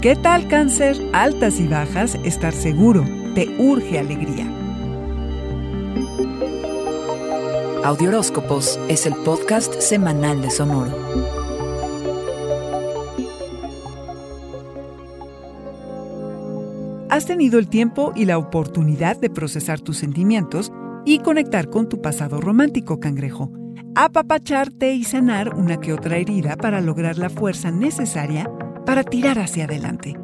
¿Qué tal cáncer? Altas y bajas, estar seguro, te urge alegría. Audioróscopos es el podcast semanal de Sonoro. Has tenido el tiempo y la oportunidad de procesar tus sentimientos y conectar con tu pasado romántico, cangrejo. Apapacharte y sanar una que otra herida para lograr la fuerza necesaria para tirar hacia adelante.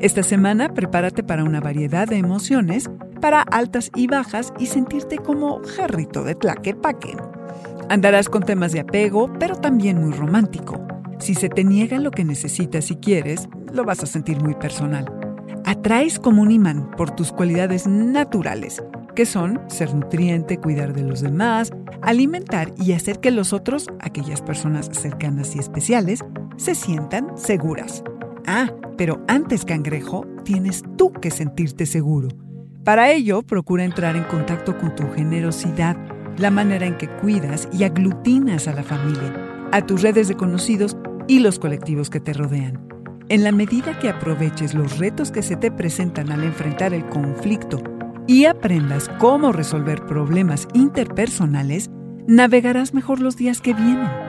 Esta semana prepárate para una variedad de emociones, para altas y bajas y sentirte como jarrito de tlaquepaque. Andarás con temas de apego, pero también muy romántico. Si se te niega lo que necesitas y quieres, lo vas a sentir muy personal. Atraes como un imán por tus cualidades naturales, que son ser nutriente, cuidar de los demás, alimentar y hacer que los otros, aquellas personas cercanas y especiales, se sientan seguras. Ah, pero antes, cangrejo, tienes tú que sentirte seguro. Para ello, procura entrar en contacto con tu generosidad, la manera en que cuidas y aglutinas a la familia, a tus redes de conocidos y los colectivos que te rodean. En la medida que aproveches los retos que se te presentan al enfrentar el conflicto y aprendas cómo resolver problemas interpersonales, navegarás mejor los días que vienen.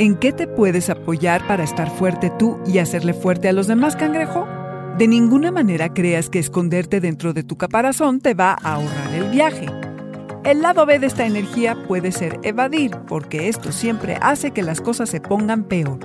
¿En qué te puedes apoyar para estar fuerte tú y hacerle fuerte a los demás, cangrejo? De ninguna manera creas que esconderte dentro de tu caparazón te va a ahorrar el viaje. El lado B de esta energía puede ser evadir, porque esto siempre hace que las cosas se pongan peor.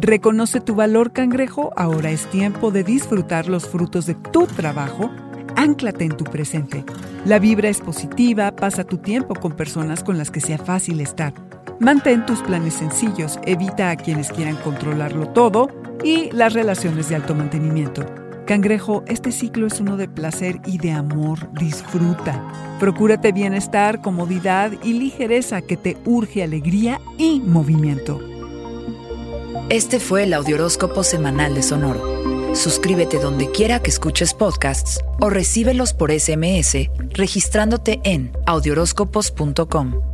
Reconoce tu valor, cangrejo, ahora es tiempo de disfrutar los frutos de tu trabajo. Ánclate en tu presente. La vibra es positiva, pasa tu tiempo con personas con las que sea fácil estar. Mantén tus planes sencillos, evita a quienes quieran controlarlo todo y las relaciones de alto mantenimiento. Cangrejo, este ciclo es uno de placer y de amor. Disfruta. Procúrate bienestar, comodidad y ligereza que te urge alegría y movimiento. Este fue el Audioróscopo Semanal de Sonoro. Suscríbete donde quiera que escuches podcasts o recíbelos por SMS registrándote en audioróscopos.com.